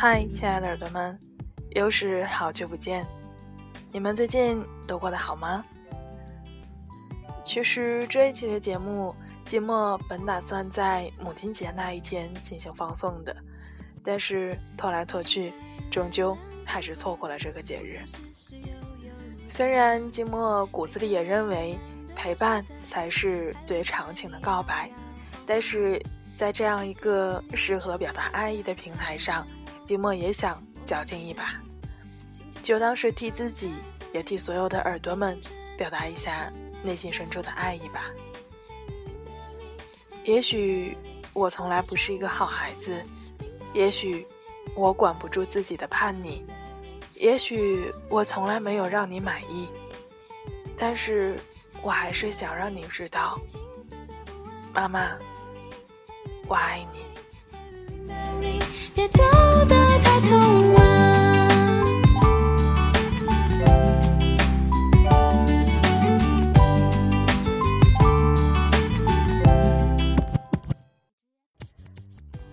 嗨，亲爱的耳朵们，又是好久不见，你们最近都过得好吗？其实这一期的节目，季末本打算在母亲节那一天进行放送的，但是拖来拖去，终究还是错过了这个节日。虽然季末骨子里也认为陪伴才是最长情的告白，但是在这样一个适合表达爱意的平台上，寂寞也想矫情一把，就当是替自己，也替所有的耳朵们表达一下内心深处的爱意吧。也许我从来不是一个好孩子，也许我管不住自己的叛逆。也许我从来没有让你满意，但是我还是想让你知道，妈妈，我爱你。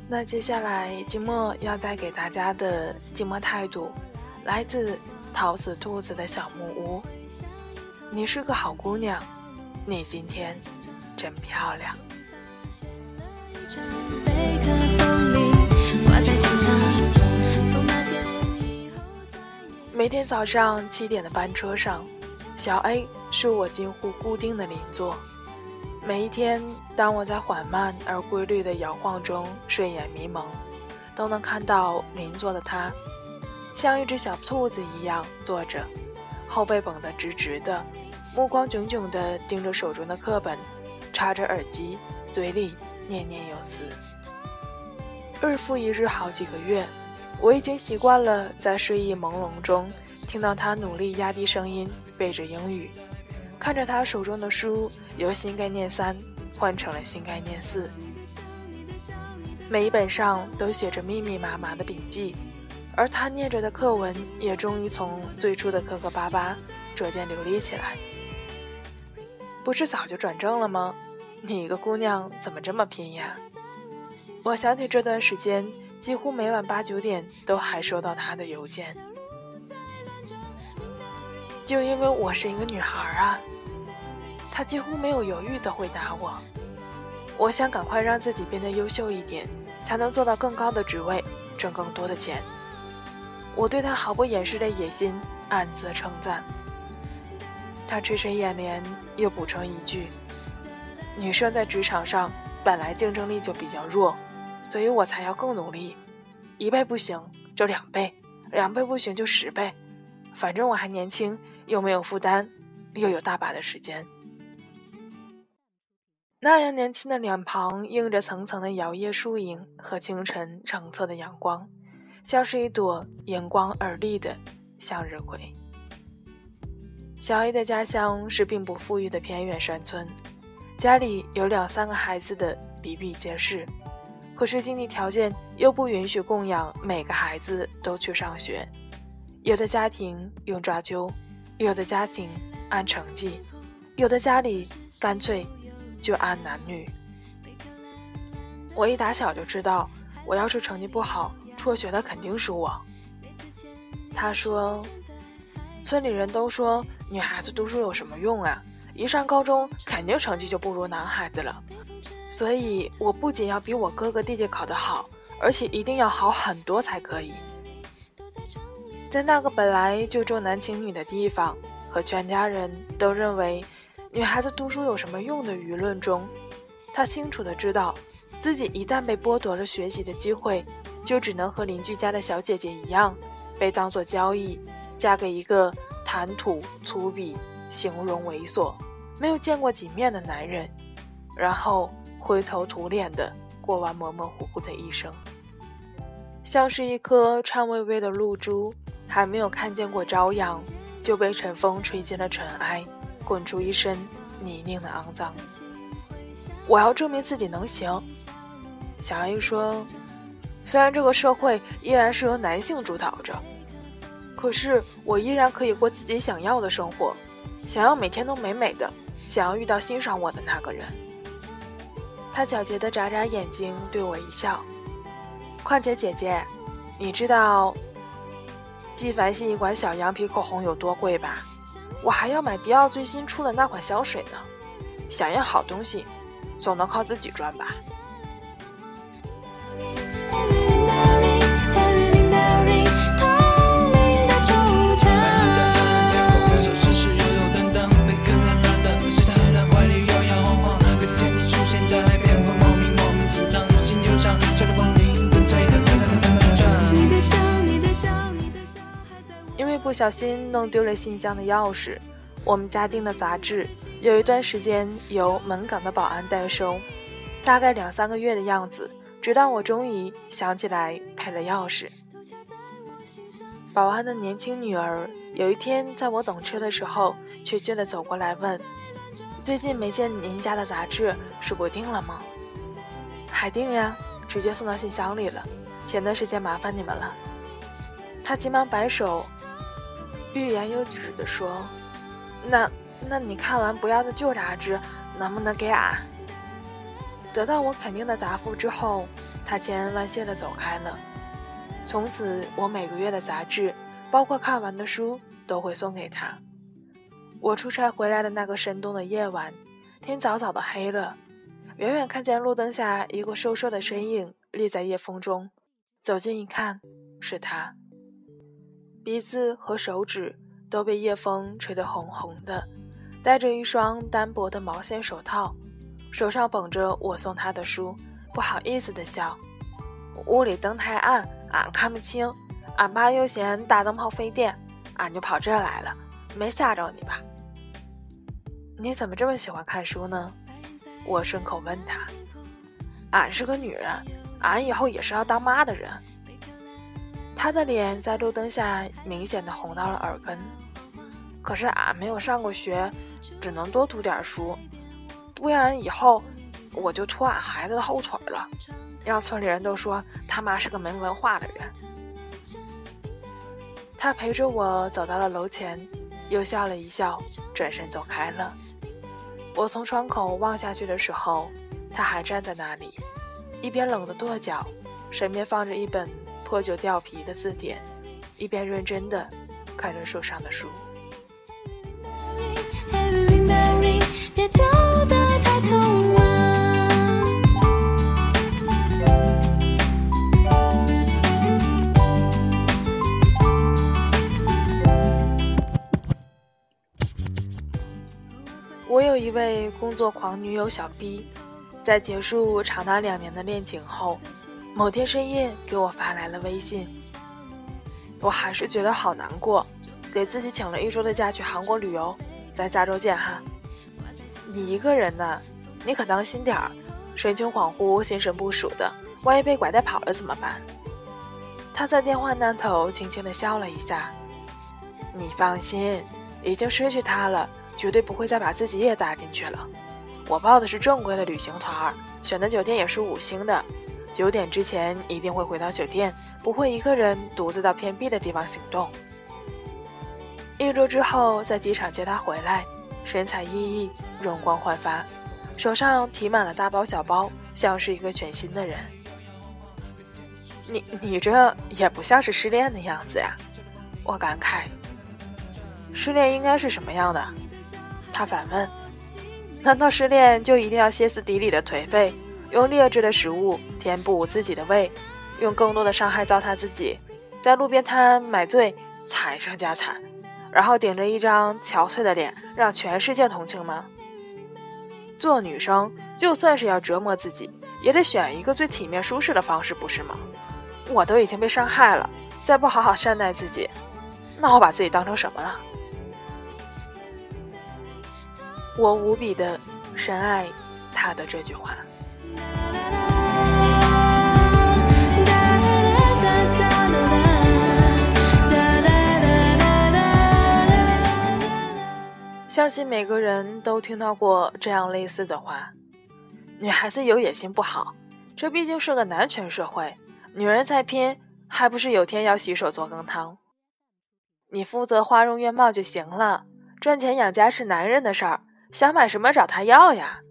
那接下来寂寞要带给大家的寂寞态度。来自桃子兔子的小木屋。你是个好姑娘，你今天真漂亮。每天早上七点的班车上，小 A 是我近乎固定的邻座。每一天，当我在缓慢而规律的摇晃中睡眼迷蒙，都能看到邻座的他。像一只小兔子一样坐着，后背绷得直直的，目光炯炯地盯着手中的课本，插着耳机，嘴里念念有词。日复一日，好几个月，我已经习惯了在睡意朦胧中听到他努力压低声音背着英语，看着他手中的书由新概念三换成了新概念四，每一本上都写着密密麻麻的笔记。而他念着的课文也终于从最初的磕磕巴巴逐渐流利起来。不是早就转正了吗？你一个姑娘怎么这么拼呀？我想起这段时间，几乎每晚八九点都还收到他的邮件。就因为我是一个女孩啊，他几乎没有犹豫地回答我。我想赶快让自己变得优秀一点，才能做到更高的职位，挣更多的钱。我对他毫不掩饰的野心暗自称赞。他垂垂眼帘，又补充一句：“女生在职场上本来竞争力就比较弱，所以我才要更努力。一倍不行就两倍，两倍不行就十倍。反正我还年轻，又没有负担，又有大把的时间。”那样年轻的脸庞，映着层层的摇曳树影和清晨澄澈的阳光。像是一朵迎光而立的向日葵。小 A 的家乡是并不富裕的偏远山村，家里有两三个孩子的比比皆是，可是经济条件又不允许供养每个孩子都去上学。有的家庭用抓阄，有的家庭按成绩，有的家里干脆就按男女。我一打小就知道，我要是成绩不好。辍学的肯定是我。他说：“村里人都说女孩子读书有什么用啊？一上高中肯定成绩就不如男孩子了。所以我不仅要比我哥哥弟弟考得好，而且一定要好很多才可以。”在那个本来就重男轻女的地方，和全家人都认为女孩子读书有什么用的舆论中，他清楚的知道，自己一旦被剥夺了学习的机会。就只能和邻居家的小姐姐一样，被当做交易，嫁给一个谈吐粗鄙、形容猥琐、没有见过几面的男人，然后灰头土脸的过完模模糊糊的一生，像是一颗颤巍巍的露珠，还没有看见过朝阳，就被晨风吹进了尘埃，滚出一身泥泞的肮脏。我要证明自己能行，小 A 说。虽然这个社会依然是由男性主导着，可是我依然可以过自己想要的生活，想要每天都美美的，想要遇到欣赏我的那个人。他皎洁的眨眨眼睛，对我一笑：“况且姐姐，你知道纪梵希一款小羊皮口红有多贵吧？我还要买迪奥最新出的那款香水呢。想要好东西，总能靠自己赚吧。小心弄丢了信箱的钥匙，我们家订的杂志有一段时间由门岗的保安代收，大概两三个月的样子，直到我终于想起来配了钥匙。保安的年轻女儿有一天在我等车的时候，怯怯地走过来问：“最近没见您家的杂志，是不订了吗？”“还订呀，直接送到信箱里了。前段时间麻烦你们了。”他急忙摆手。欲言又止地说：“那，那你看完不要的旧杂志，能不能给俺？”得到我肯定的答复之后，他千恩万谢地走开了。从此，我每个月的杂志，包括看完的书，都会送给他。我出差回来的那个深冬的夜晚，天早早的黑了，远远看见路灯下一个瘦瘦的身影立在夜风中，走近一看，是他。鼻子和手指都被夜风吹得红红的，戴着一双单薄的毛线手套，手上捧着我送他的书，不好意思的笑。屋里灯太暗，俺看不清。俺爸又嫌大灯泡费电，俺就跑这来了，没吓着你吧？你怎么这么喜欢看书呢？我顺口问他。俺是个女人，俺以后也是要当妈的人。他的脸在路灯下明显的红到了耳根，可是俺没有上过学，只能多读点书，不然以后我就拖俺孩子的后腿了，让村里人都说他妈是个没文化的人。他陪着我走到了楼前，又笑了一笑，转身走开了。我从窗口望下去的时候，他还站在那里，一边冷得跺脚，身边放着一本。破旧掉皮的字典，一边认真的看着手上的书。我有一位工作狂女友小 B，在结束长达两年的恋情后。某天深夜给我发来了微信，我还是觉得好难过，给自己请了一周的假去韩国旅游，在加州见哈。你一个人呢，你可当心点儿，神情恍惚、心神不属的，万一被拐带跑了怎么办？他在电话那头轻轻地笑了一下，你放心，已经失去他了，绝对不会再把自己也搭进去了。我报的是正规的旅行团，选的酒店也是五星的。九点之前一定会回到酒店，不会一个人独自到偏僻的地方行动。一周之后，在机场接他回来，神采奕奕，容光焕发，手上提满了大包小包，像是一个全新的人。你你这也不像是失恋的样子呀，我感慨。失恋应该是什么样的？他反问。难道失恋就一定要歇斯底里的颓废？用劣质的食物填补自己的胃，用更多的伤害糟蹋自己，在路边摊买醉，惨上加惨，然后顶着一张憔悴的脸，让全世界同情吗？做女生就算是要折磨自己，也得选一个最体面舒适的方式，不是吗？我都已经被伤害了，再不好好善待自己，那我把自己当成什么了？我无比的深爱他的这句话。相信每个人都听到过这样类似的话：“女孩子有野心不好，这毕竟是个男权社会，女人再拼，还不是有天要洗手做羹汤？你负责花容月貌就行了，赚钱养家是男人的事儿，想买什么找他要呀。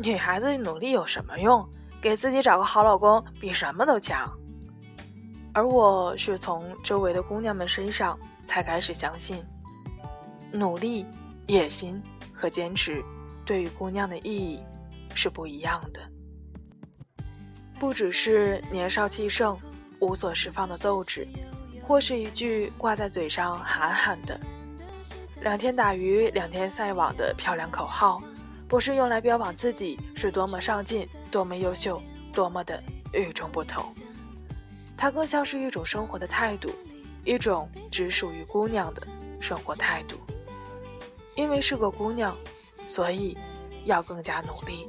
女孩子努力有什么用？给自己找个好老公比什么都强。而我是从周围的姑娘们身上才开始相信，努力、野心和坚持对于姑娘的意义是不一样的。不只是年少气盛、无所释放的斗志，或是一句挂在嘴上喊喊的“两天打鱼两天晒网”的漂亮口号，不是用来标榜自己是多么上进、多么优秀、多么的与众不同。它更像是一种生活的态度，一种只属于姑娘的生活态度。因为是个姑娘，所以要更加努力。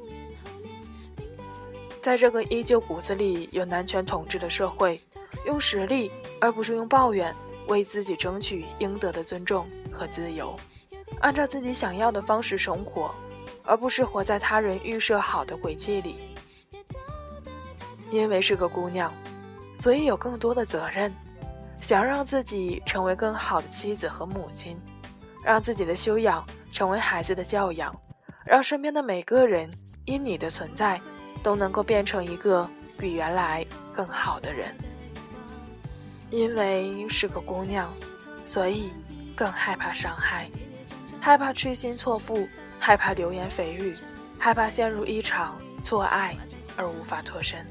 在这个依旧骨子里有男权统治的社会，用实力而不是用抱怨，为自己争取应得的尊重和自由，按照自己想要的方式生活，而不是活在他人预设好的轨迹里。因为是个姑娘。所以有更多的责任，想让自己成为更好的妻子和母亲，让自己的修养成为孩子的教养，让身边的每个人因你的存在都能够变成一个比原来更好的人。因为是个姑娘，所以更害怕伤害，害怕痴心错付，害怕流言蜚语，害怕陷入一场错爱而无法脱身。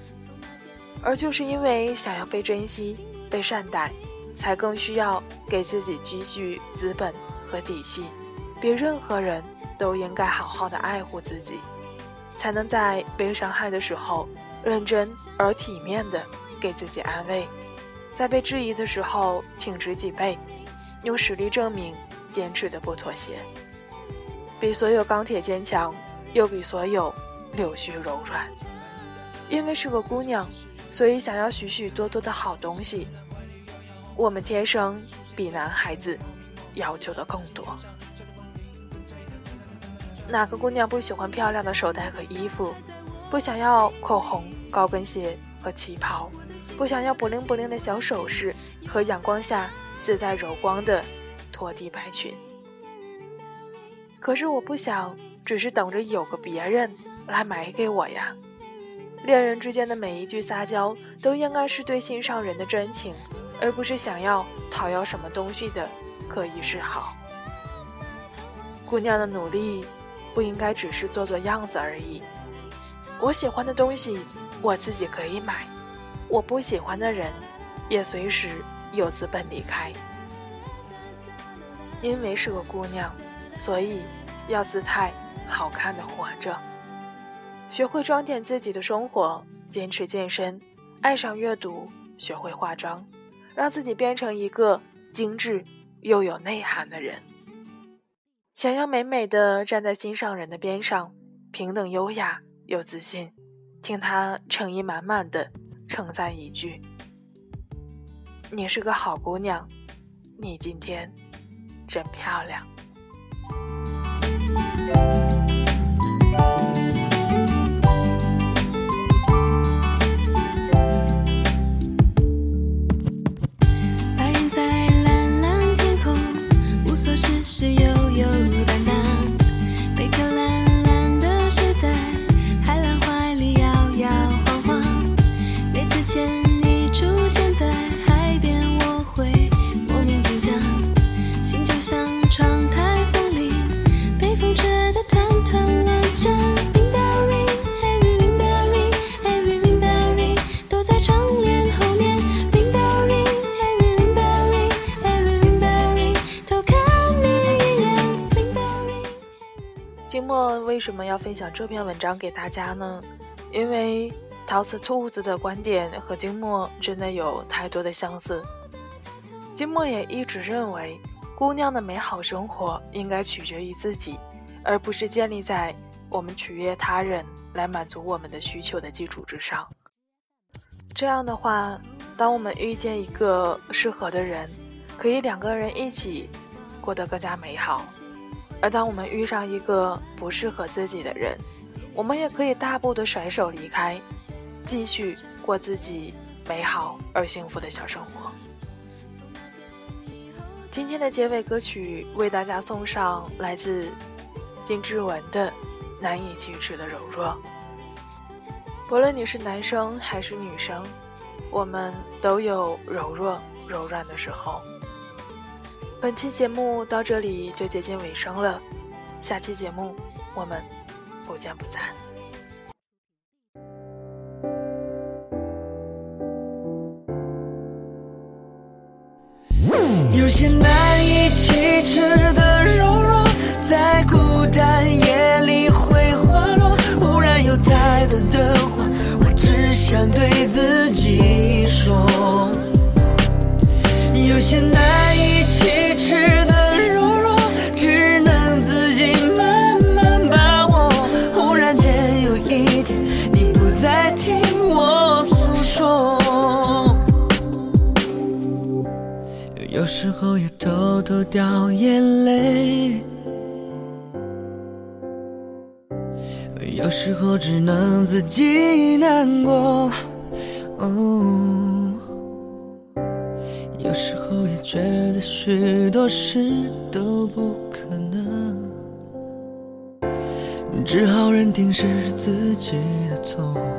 而就是因为想要被珍惜、被善待，才更需要给自己积蓄资本和底气，比任何人都应该好好的爱护自己，才能在被伤害的时候认真而体面的给自己安慰，在被质疑的时候挺直脊背，用实力证明坚持的不妥协，比所有钢铁坚强，又比所有柳絮柔软，因为是个姑娘。所以，想要许许多多的好东西，我们天生比男孩子要求的更多。哪个姑娘不喜欢漂亮的手袋和衣服？不想要口红、高跟鞋和旗袍？不想要不灵不灵的小首饰和阳光下自带柔光的拖地白裙？可是，我不想只是等着有个别人来买给我呀。恋人之间的每一句撒娇，都应该是对心上人的真情，而不是想要讨要什么东西的刻意示好。姑娘的努力，不应该只是做做样子而已。我喜欢的东西，我自己可以买；我不喜欢的人，也随时有资本离开。因为是个姑娘，所以要姿态好看的活着。学会装点自己的生活，坚持健身，爱上阅读，学会化妆，让自己变成一个精致又有内涵的人。想要美美的站在心上人的边上，平等优雅又自信，听他诚意满满的称赞一句：“你是个好姑娘，你今天真漂亮。”嗯。为什么要分享这篇文章给大家呢？因为陶瓷兔子的观点和金墨真的有太多的相似。金墨也一直认为，姑娘的美好生活应该取决于自己，而不是建立在我们取悦他人来满足我们的需求的基础之上。这样的话，当我们遇见一个适合的人，可以两个人一起过得更加美好。而当我们遇上一个不适合自己的人我们也可以大步的甩手离开继续过自己美好而幸福的小生活。今天的结尾歌曲为大家送上来自金志文的难以启齿的柔弱。不论你是男生还是女生我们都有柔弱柔软的时候。本期节目到这里就接近尾声了下期节目我们不见不散。有些难以启齿的柔弱在孤单夜里会滑落忽然有太多的话我只想对自己说。有些难在听我诉说，有时候也偷偷掉眼泪，有时候只能自己难过。哦，有时候也觉得许多事都不可能，只好认定是自己。走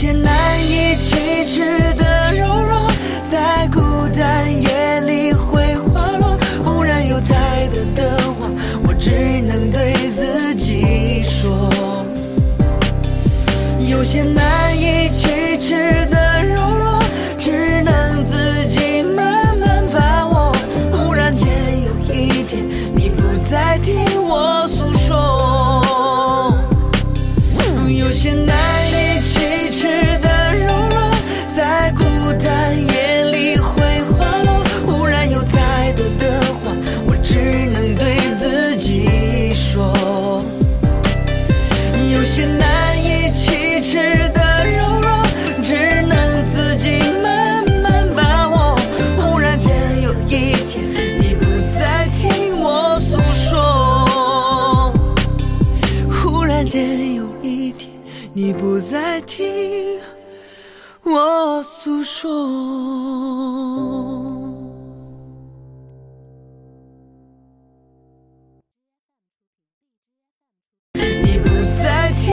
些难以启齿